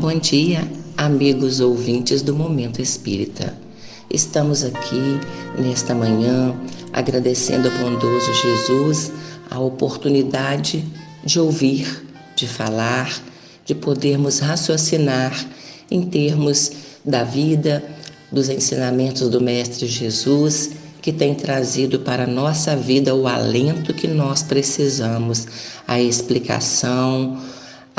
Bom dia, amigos ouvintes do Momento Espírita. Estamos aqui nesta manhã agradecendo ao bondoso Jesus a oportunidade de ouvir, de falar, de podermos raciocinar em termos da vida, dos ensinamentos do Mestre Jesus, que tem trazido para a nossa vida o alento que nós precisamos, a explicação,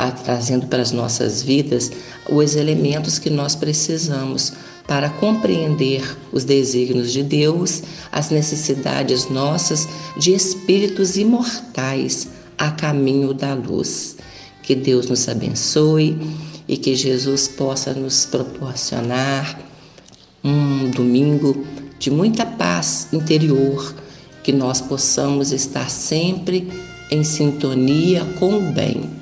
a, trazendo para as nossas vidas os elementos que nós precisamos para compreender os desígnios de Deus, as necessidades nossas de espíritos imortais a caminho da luz. Que Deus nos abençoe e que Jesus possa nos proporcionar um domingo de muita paz interior, que nós possamos estar sempre em sintonia com o bem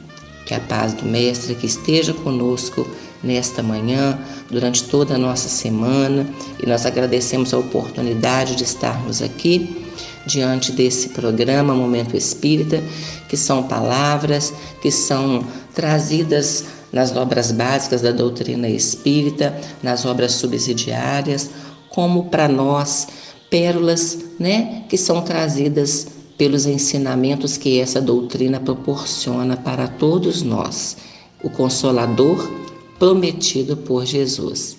que a paz do Mestre que esteja conosco nesta manhã, durante toda a nossa semana, e nós agradecemos a oportunidade de estarmos aqui diante desse programa Momento Espírita, que são palavras que são trazidas nas obras básicas da doutrina espírita, nas obras subsidiárias, como para nós pérolas, né, que são trazidas pelos ensinamentos que essa doutrina proporciona para todos nós, o Consolador prometido por Jesus.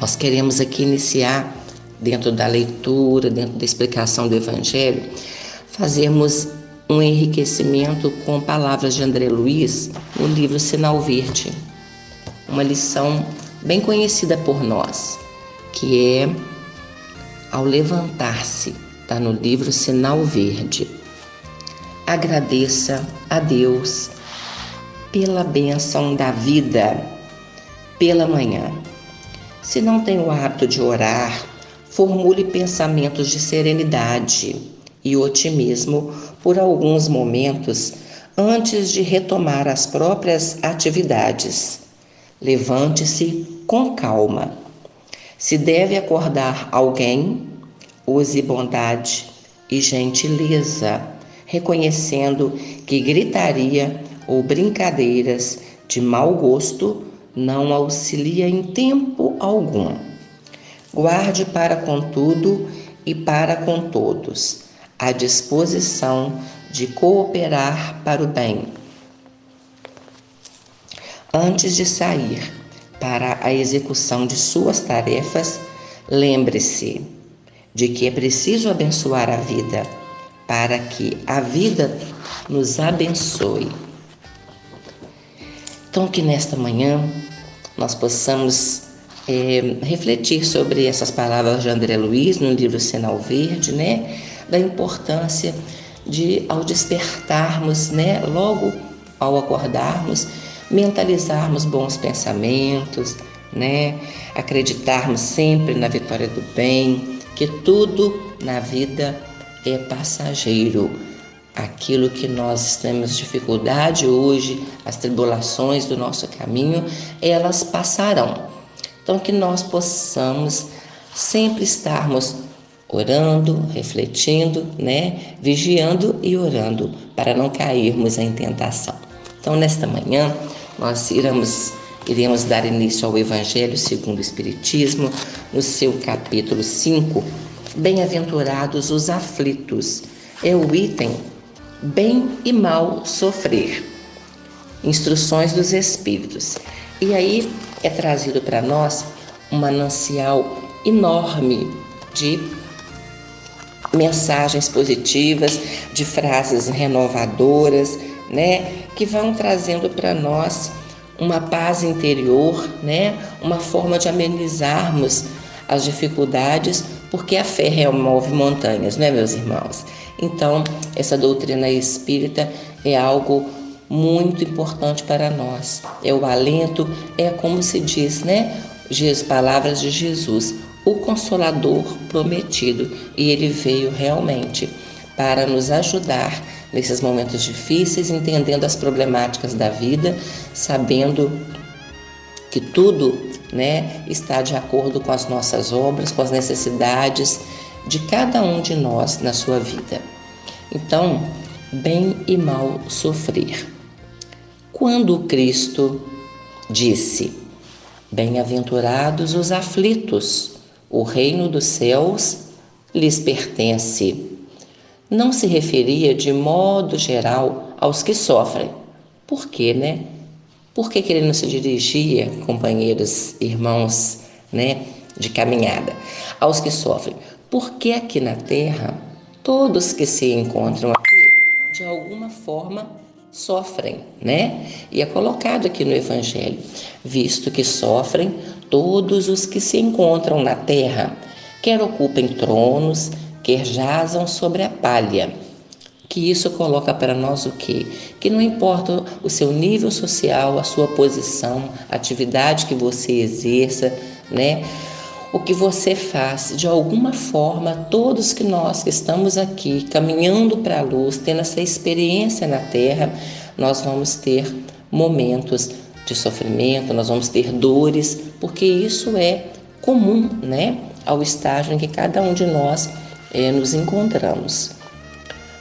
Nós queremos aqui iniciar, dentro da leitura, dentro da explicação do Evangelho, fazermos um enriquecimento com palavras de André Luiz no livro Sinal Verde, uma lição bem conhecida por nós, que é ao levantar-se está no livro Sinal Verde. Agradeça a Deus pela benção da vida, pela manhã. Se não tem o hábito de orar, formule pensamentos de serenidade e otimismo por alguns momentos antes de retomar as próprias atividades. Levante-se com calma. Se deve acordar alguém, use bondade e gentileza, reconhecendo que gritaria ou brincadeiras de mau gosto não auxilia em tempo algum. Guarde para com tudo e para com todos a disposição de cooperar para o bem. Antes de sair para a execução de suas tarefas, lembre-se de que é preciso abençoar a vida para que a vida nos abençoe. Então, que nesta manhã nós possamos é, refletir sobre essas palavras de André Luiz no livro Sinal Verde, né? Da importância de, ao despertarmos, né? Logo ao acordarmos, mentalizarmos bons pensamentos, né? Acreditarmos sempre na vitória do bem, que tudo na vida é passageiro. Aquilo que nós temos dificuldade hoje, as tribulações do nosso caminho, elas passarão. Então, que nós possamos sempre estarmos orando, refletindo, né? Vigiando e orando para não cairmos em tentação. Então, nesta manhã, nós iremos Iremos dar início ao Evangelho segundo o Espiritismo, no seu capítulo 5. Bem-aventurados os aflitos. É o item bem e mal sofrer. Instruções dos Espíritos. E aí é trazido para nós um manancial enorme de mensagens positivas, de frases renovadoras, né, que vão trazendo para nós uma paz interior, né? Uma forma de amenizarmos as dificuldades, porque a fé remove montanhas, né, meus irmãos? Então, essa doutrina espírita é algo muito importante para nós. É o alento, é como se diz, né? As palavras de Jesus, o consolador prometido, e ele veio realmente para nos ajudar nesses momentos difíceis, entendendo as problemáticas da vida, sabendo que tudo né, está de acordo com as nossas obras, com as necessidades de cada um de nós na sua vida. Então, bem e mal sofrer. Quando Cristo disse: Bem-aventurados os aflitos, o reino dos céus lhes pertence. Não se referia de modo geral aos que sofrem. Por quê, né? Por que, que ele não se dirigia, companheiros, irmãos, né, de caminhada, aos que sofrem? Porque aqui na terra, todos que se encontram aqui, de alguma forma, sofrem, né? E é colocado aqui no Evangelho, visto que sofrem todos os que se encontram na terra, quer ocupem tronos, quer jazam sobre a palha. Que isso coloca para nós o quê? Que não importa o seu nível social, a sua posição, a atividade que você exerça, né? o que você faz, de alguma forma, todos que nós que estamos aqui caminhando para a luz, tendo essa experiência na Terra, nós vamos ter momentos de sofrimento, nós vamos ter dores, porque isso é comum, né, ao estágio em que cada um de nós é, nos encontramos.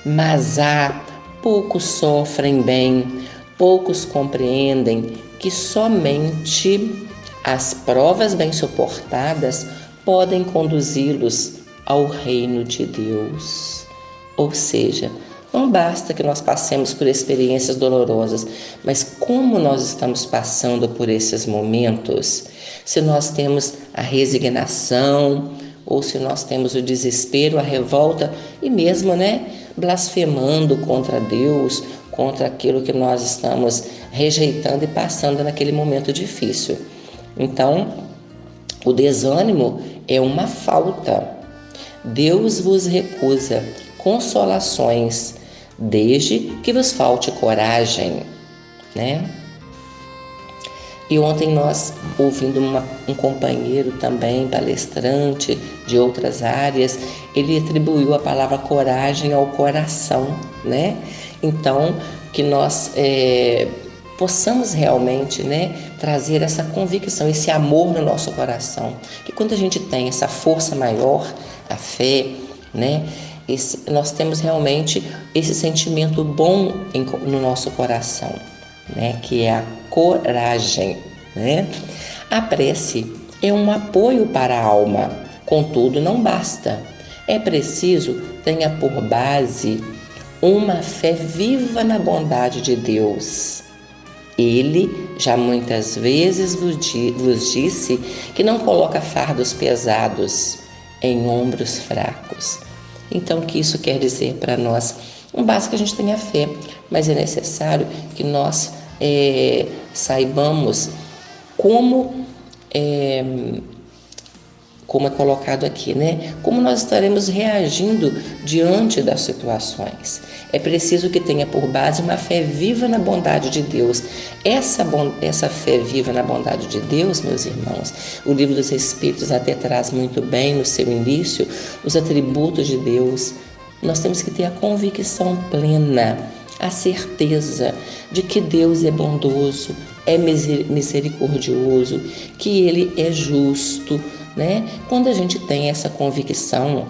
Mas há poucos sofrem bem, poucos compreendem que somente as provas bem suportadas podem conduzi-los ao reino de Deus. Ou seja, não basta que nós passemos por experiências dolorosas, mas como nós estamos passando por esses momentos, se nós temos a resignação, ou se nós temos o desespero, a revolta e mesmo, né, blasfemando contra Deus, contra aquilo que nós estamos rejeitando e passando naquele momento difícil. Então, o desânimo é uma falta. Deus vos recusa consolações, desde que vos falte coragem, né? E ontem nós, ouvindo uma, um companheiro também, palestrante de outras áreas, ele atribuiu a palavra coragem ao coração, né? Então, que nós é, possamos realmente né, trazer essa convicção, esse amor no nosso coração. Que quando a gente tem essa força maior, a fé, né, esse, nós temos realmente esse sentimento bom em, no nosso coração, né, que é a coragem. Né? A prece é um apoio para a alma, contudo, não basta. É preciso tenha por base uma fé viva na bondade de Deus ele já muitas vezes vos disse que não coloca fardos pesados em ombros fracos. Então, o que isso quer dizer para nós? Não basta que a gente tenha fé, mas é necessário que nós é, saibamos como é, como é colocado aqui, né? Como nós estaremos reagindo diante das situações. É preciso que tenha por base uma fé viva na bondade de Deus. Essa, essa fé viva na bondade de Deus, meus irmãos, o livro dos Espíritos até traz muito bem no seu início os atributos de Deus. Nós temos que ter a convicção plena a certeza de que Deus é bondoso, é misericordioso, que Ele é justo, né? Quando a gente tem essa convicção,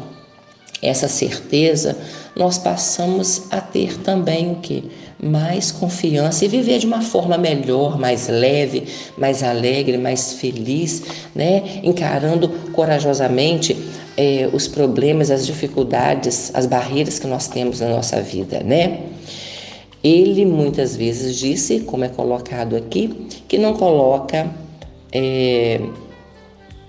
essa certeza, nós passamos a ter também o que? Mais confiança e viver de uma forma melhor, mais leve, mais alegre, mais feliz, né? Encarando corajosamente eh, os problemas, as dificuldades, as barreiras que nós temos na nossa vida, né? Ele muitas vezes disse, como é colocado aqui, que não coloca é,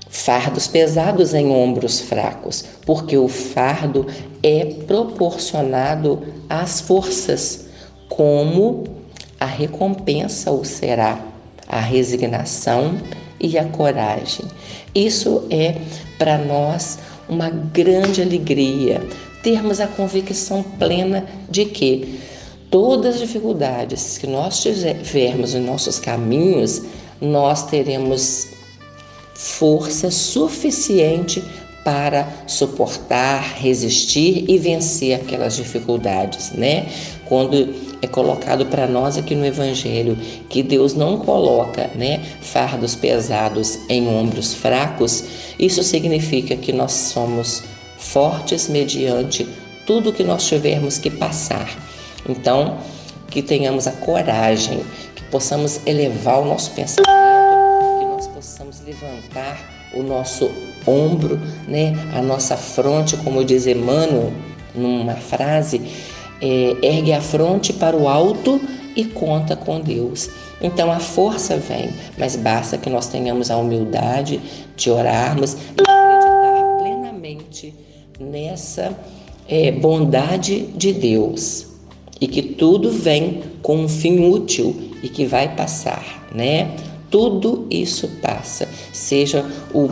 fardos pesados em ombros fracos, porque o fardo é proporcionado às forças, como a recompensa o será, a resignação e a coragem. Isso é para nós uma grande alegria, termos a convicção plena de que todas as dificuldades que nós tivermos em nossos caminhos, nós teremos força suficiente para suportar, resistir e vencer aquelas dificuldades, né? Quando é colocado para nós aqui no evangelho que Deus não coloca, né, fardos pesados em ombros fracos, isso significa que nós somos fortes mediante tudo que nós tivermos que passar. Então, que tenhamos a coragem, que possamos elevar o nosso pensamento, que nós possamos levantar o nosso ombro, né, a nossa fronte, como diz Emmanuel numa frase, é, ergue a fronte para o alto e conta com Deus. Então a força vem, mas basta que nós tenhamos a humildade de orarmos e acreditar plenamente nessa é, bondade de Deus e que tudo vem com um fim útil e que vai passar, né? Tudo isso passa, seja o,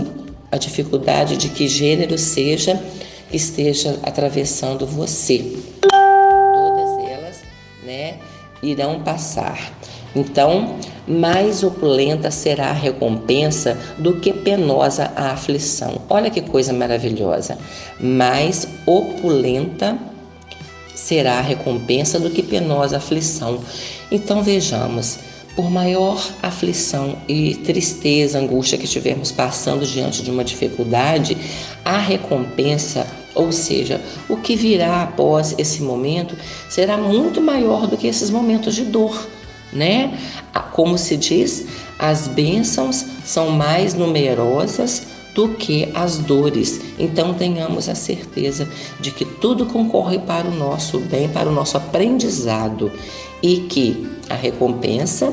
a dificuldade de que gênero seja, esteja atravessando você. Todas elas, né, irão passar. Então, mais opulenta será a recompensa do que penosa a aflição. Olha que coisa maravilhosa. Mais opulenta será a recompensa do que penosa aflição. Então, vejamos. Por maior aflição e tristeza, angústia que estivermos passando diante de uma dificuldade, a recompensa, ou seja, o que virá após esse momento, será muito maior do que esses momentos de dor né? Como se diz, as bênçãos são mais numerosas do que as dores. Então tenhamos a certeza de que tudo concorre para o nosso bem, para o nosso aprendizado e que a recompensa,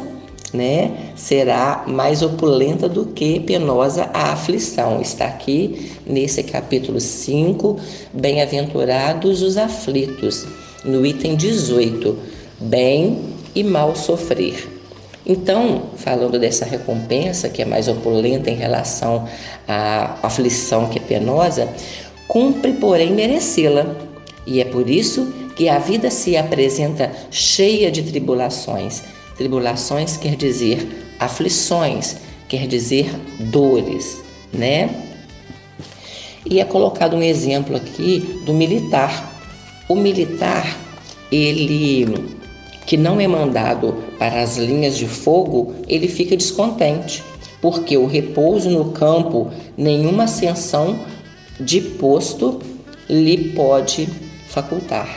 né, será mais opulenta do que penosa a aflição. Está aqui nesse capítulo 5, bem-aventurados os aflitos, no item 18. Bem e mal sofrer. Então, falando dessa recompensa que é mais opulenta em relação à aflição que é penosa, cumpre, porém, merecê-la. E é por isso que a vida se apresenta cheia de tribulações. Tribulações quer dizer aflições, quer dizer dores, né? E é colocado um exemplo aqui do militar. O militar, ele que não é mandado para as linhas de fogo, ele fica descontente, porque o repouso no campo, nenhuma ascensão de posto lhe pode facultar,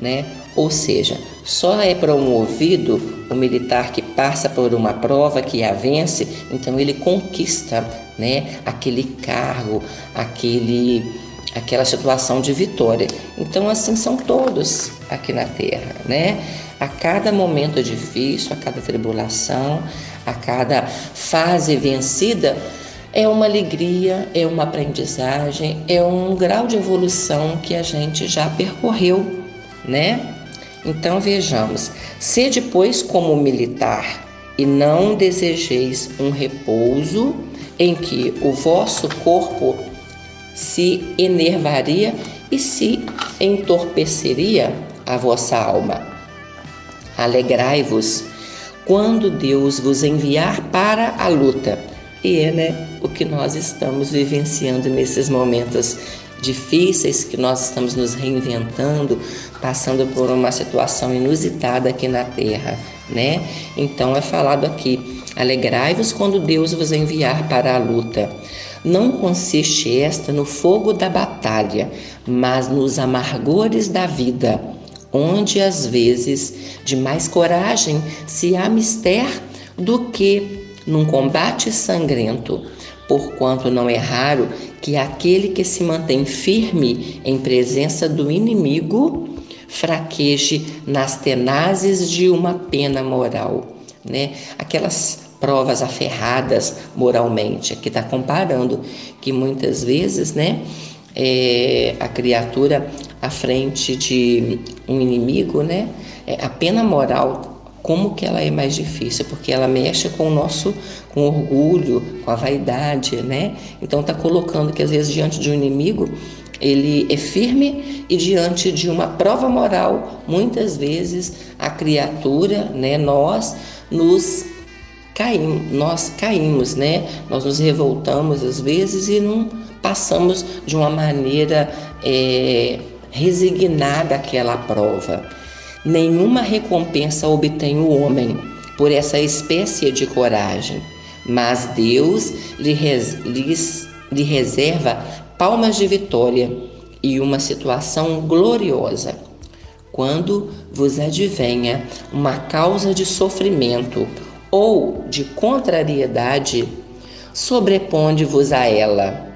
né? Ou seja, só é promovido o militar que passa por uma prova que a vence, então ele conquista, né, aquele cargo, aquele aquela situação de vitória. Então assim são todos aqui na terra, né? A cada momento difícil, a cada tribulação, a cada fase vencida, é uma alegria, é uma aprendizagem, é um grau de evolução que a gente já percorreu, né? Então vejamos, sede pois como militar e não desejeis um repouso em que o vosso corpo se enervaria e se entorpeceria a vossa alma. Alegrai-vos quando Deus vos enviar para a luta. E é né, o que nós estamos vivenciando nesses momentos difíceis, que nós estamos nos reinventando, passando por uma situação inusitada aqui na Terra, né? Então é falado aqui: alegrai-vos quando Deus vos enviar para a luta. Não consiste esta no fogo da batalha, mas nos amargores da vida, onde às vezes de mais coragem se há mister do que num combate sangrento, porquanto não é raro que aquele que se mantém firme em presença do inimigo fraqueje nas tenazes de uma pena moral, né? Aquelas provas aferradas moralmente. Aqui está comparando que muitas vezes, né, é, a criatura à frente de um inimigo, né, é, a pena moral como que ela é mais difícil, porque ela mexe com o nosso, com orgulho, com a vaidade, né? Então está colocando que às vezes diante de um inimigo ele é firme e diante de uma prova moral, muitas vezes a criatura, né, nós nos caímos, nós caímos, né? Nós nos revoltamos às vezes e não passamos de uma maneira é, resignada àquela prova. Nenhuma recompensa obtém o homem por essa espécie de coragem, mas Deus lhe, res, lhes, lhe reserva palmas de vitória e uma situação gloriosa. Quando vos advenha uma causa de sofrimento ou de contrariedade, sobreponde-vos a ela.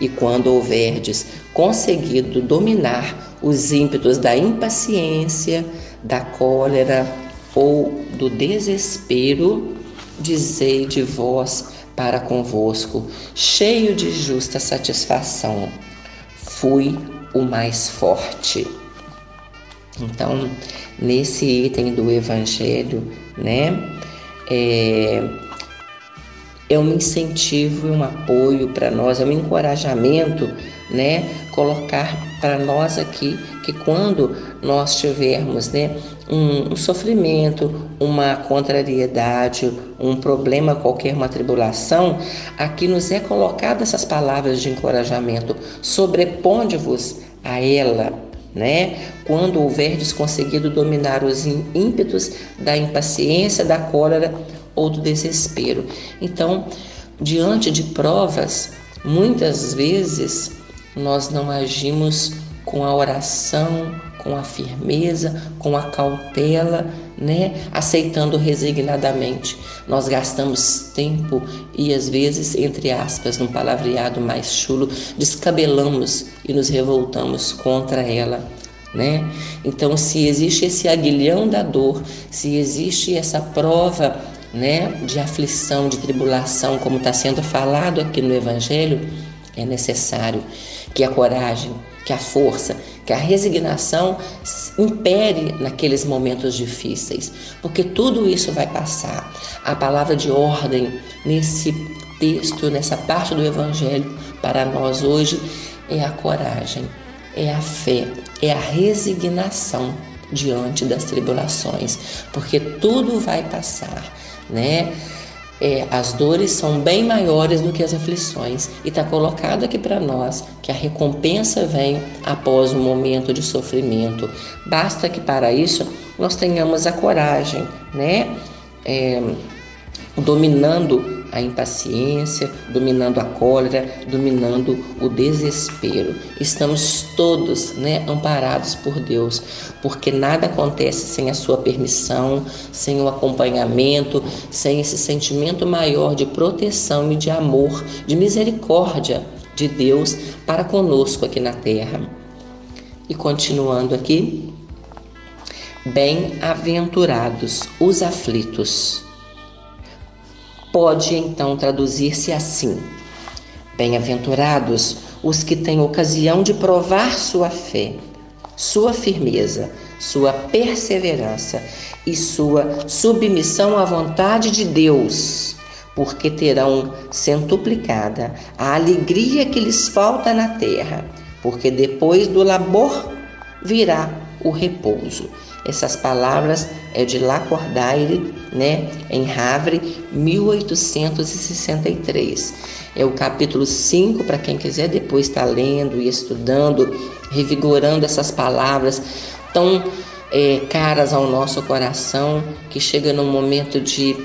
E quando houverdes conseguido dominar os ímpetos da impaciência, da cólera ou do desespero, dizei de vós para convosco, cheio de justa satisfação: fui o mais forte. Então, nesse item do Evangelho, né, é, é um incentivo e um apoio para nós, é um encorajamento, né, colocar para nós aqui que quando nós tivermos, né, um, um, sofrimento, uma contrariedade, um problema qualquer, uma tribulação, aqui nos é colocado essas palavras de encorajamento. Sobreponde-vos a ela, né? Quando houverdes conseguido dominar os ímpetos da impaciência, da cólera ou do desespero. Então, diante de provas, muitas vezes nós não agimos com a oração, com a firmeza, com a cautela, né? Aceitando resignadamente. Nós gastamos tempo e às vezes, entre aspas, num palavreado mais chulo, descabelamos e nos revoltamos contra ela. Né? Então, se existe esse aguilhão da dor, se existe essa prova né, de aflição, de tribulação, como está sendo falado aqui no Evangelho, é necessário que a coragem, que a força, que a resignação impere naqueles momentos difíceis, porque tudo isso vai passar. A palavra de ordem nesse texto, nessa parte do Evangelho, para nós hoje é a coragem, é a fé, é a resignação diante das tribulações, porque tudo vai passar, né? é, as dores são bem maiores do que as aflições. E está colocado aqui para nós que a recompensa vem após um momento de sofrimento. Basta que para isso nós tenhamos a coragem, né? É, dominando a impaciência, dominando a cólera, dominando o desespero. Estamos todos né, amparados por Deus, porque nada acontece sem a sua permissão, sem o acompanhamento, sem esse sentimento maior de proteção e de amor, de misericórdia de Deus para conosco aqui na terra. E continuando aqui, bem-aventurados os aflitos pode então traduzir-se assim: Bem-aventurados os que têm ocasião de provar sua fé, sua firmeza, sua perseverança e sua submissão à vontade de Deus, porque terão centuplicada a alegria que lhes falta na terra, porque depois do labor virá o repouso. Essas palavras é de Lacordaire, né, em Havre, 1863. É o capítulo 5, para quem quiser depois estar tá lendo e estudando, revigorando essas palavras tão é, caras ao nosso coração, que chega num momento de,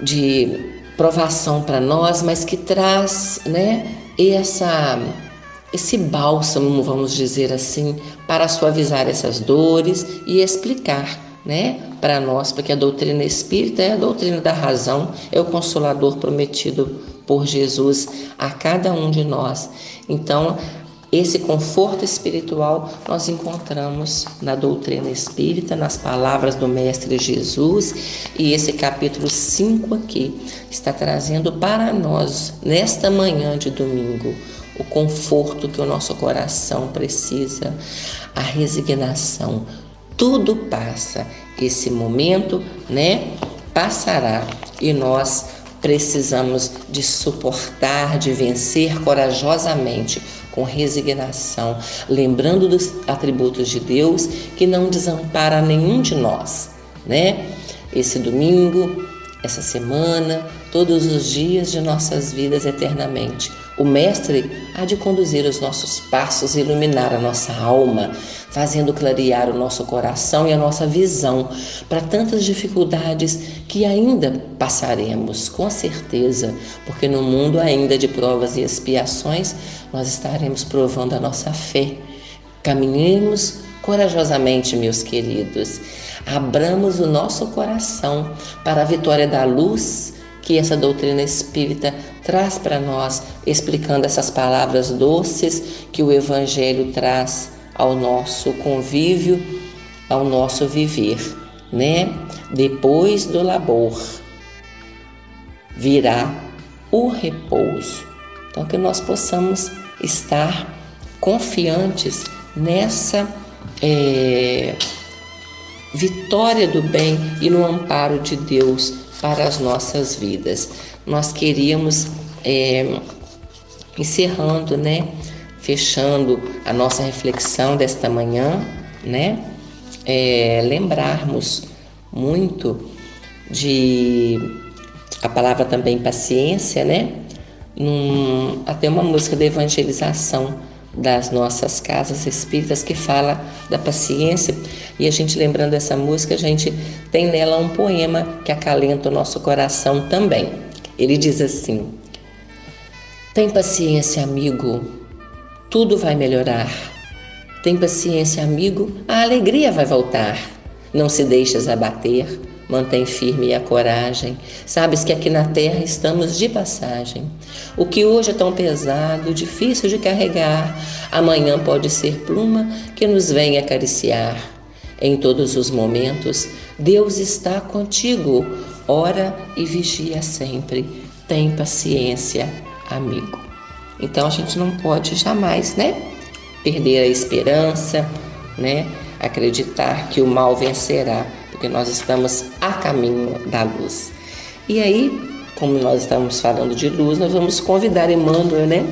de provação para nós, mas que traz né, essa esse bálsamo, vamos dizer assim, para suavizar essas dores e explicar, né, para nós, porque a doutrina espírita é a doutrina da razão, é o consolador prometido por Jesus a cada um de nós. Então, esse conforto espiritual nós encontramos na doutrina espírita, nas palavras do Mestre Jesus, e esse capítulo 5 aqui está trazendo para nós, nesta manhã de domingo, o conforto que o nosso coração precisa, a resignação. Tudo passa. Esse momento, né, passará e nós precisamos de suportar, de vencer corajosamente, com resignação, lembrando dos atributos de Deus que não desampara nenhum de nós, né? Esse domingo, essa semana, todos os dias de nossas vidas eternamente. O Mestre há de conduzir os nossos passos, iluminar a nossa alma, fazendo clarear o nosso coração e a nossa visão para tantas dificuldades que ainda passaremos, com certeza, porque no mundo ainda de provas e expiações nós estaremos provando a nossa fé. Caminhemos corajosamente, meus queridos. abramos o nosso coração para a vitória da luz que essa doutrina espírita traz para nós, explicando essas palavras doces que o Evangelho traz ao nosso convívio, ao nosso viver, né? Depois do labor virá o repouso. Então, que nós possamos estar confiantes nessa é, vitória do bem e no amparo de Deus para as nossas vidas. Nós queríamos, é, encerrando, né, fechando a nossa reflexão desta manhã, né, é, lembrarmos muito de a palavra também paciência, né? Num, até uma música de evangelização das nossas casas espíritas que fala da paciência e a gente lembrando essa música a gente tem nela um poema que acalenta o nosso coração também. Ele diz assim: Tem paciência, amigo, tudo vai melhorar. Tem paciência, amigo, a alegria vai voltar. Não se deixes abater Mantém firme a coragem. Sabes que aqui na terra estamos de passagem. O que hoje é tão pesado, difícil de carregar, amanhã pode ser pluma que nos vem acariciar. Em todos os momentos, Deus está contigo. Ora e vigia sempre. Tem paciência, amigo. Então a gente não pode jamais, né, perder a esperança, né, acreditar que o mal vencerá porque nós estamos a caminho da luz. E aí, como nós estamos falando de luz, nós vamos convidar Emmanuel, né,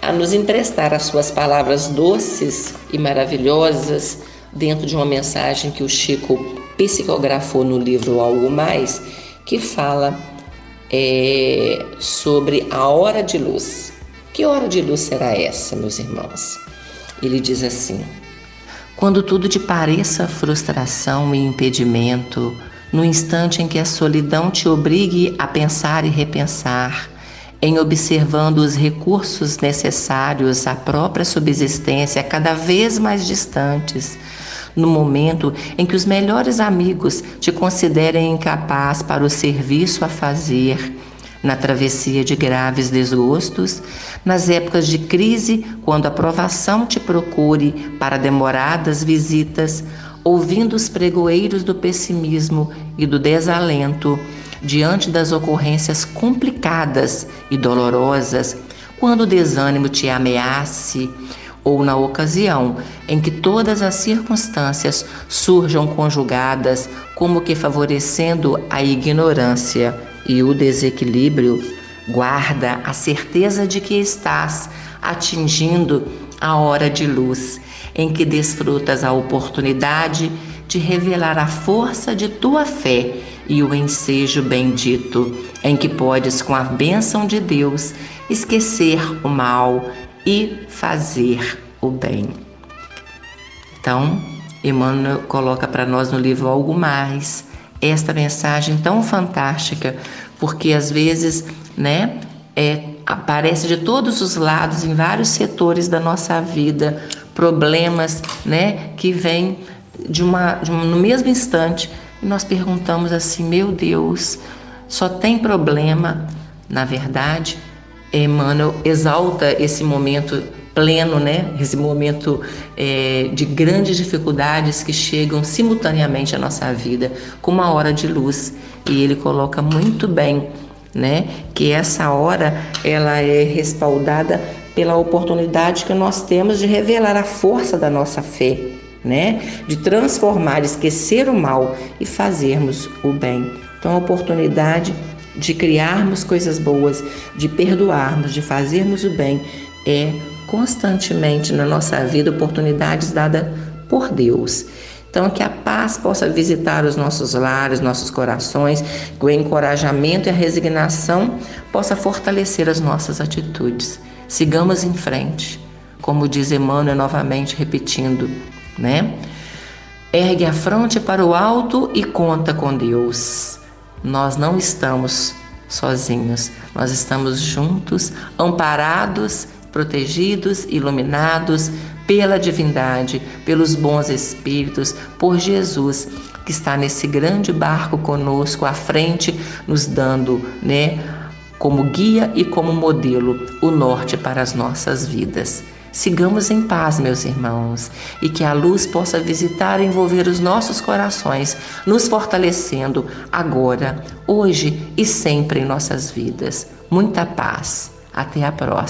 a nos emprestar as suas palavras doces e maravilhosas dentro de uma mensagem que o Chico psicografou no livro Algo Mais, que fala é, sobre a hora de luz. Que hora de luz será essa, meus irmãos? Ele diz assim: quando tudo te pareça frustração e impedimento, no instante em que a solidão te obrigue a pensar e repensar, em observando os recursos necessários à própria subsistência cada vez mais distantes, no momento em que os melhores amigos te considerem incapaz para o serviço a fazer, na travessia de graves desgostos, nas épocas de crise, quando a provação te procure para demoradas visitas, ouvindo os pregoeiros do pessimismo e do desalento, diante das ocorrências complicadas e dolorosas, quando o desânimo te ameace, ou na ocasião em que todas as circunstâncias surjam conjugadas, como que favorecendo a ignorância e o desequilíbrio, guarda a certeza de que estás atingindo a hora de luz em que desfrutas a oportunidade de revelar a força de tua fé e o ensejo bendito em que podes, com a bênção de Deus, esquecer o mal e fazer o bem. Então, Emmanuel coloca para nós no livro algo mais esta mensagem tão fantástica, porque às vezes, né, é, aparece de todos os lados, em vários setores da nossa vida, problemas, né, que vêm de uma, de uma, no mesmo instante, e nós perguntamos assim: meu Deus, só tem problema. Na verdade, Emmanuel exalta esse momento pleno, né? Esse momento é, de grandes dificuldades que chegam simultaneamente à nossa vida, com uma hora de luz. E ele coloca muito bem, né? Que essa hora ela é respaldada pela oportunidade que nós temos de revelar a força da nossa fé, né? De transformar, esquecer o mal e fazermos o bem. Então, a oportunidade de criarmos coisas boas, de perdoarmos, de fazermos o bem é constantemente na nossa vida oportunidades dadas por Deus. Então, que a paz possa visitar os nossos lares, nossos corações, que o encorajamento e a resignação possa fortalecer as nossas atitudes. Sigamos em frente, como diz Emmanuel novamente repetindo, né? Ergue a fronte para o alto e conta com Deus. Nós não estamos sozinhos, nós estamos juntos, amparados protegidos, iluminados pela divindade, pelos bons espíritos, por Jesus, que está nesse grande barco conosco à frente, nos dando, né, como guia e como modelo o norte para as nossas vidas. Sigamos em paz, meus irmãos, e que a luz possa visitar e envolver os nossos corações, nos fortalecendo agora, hoje e sempre em nossas vidas. Muita paz. Até a próxima.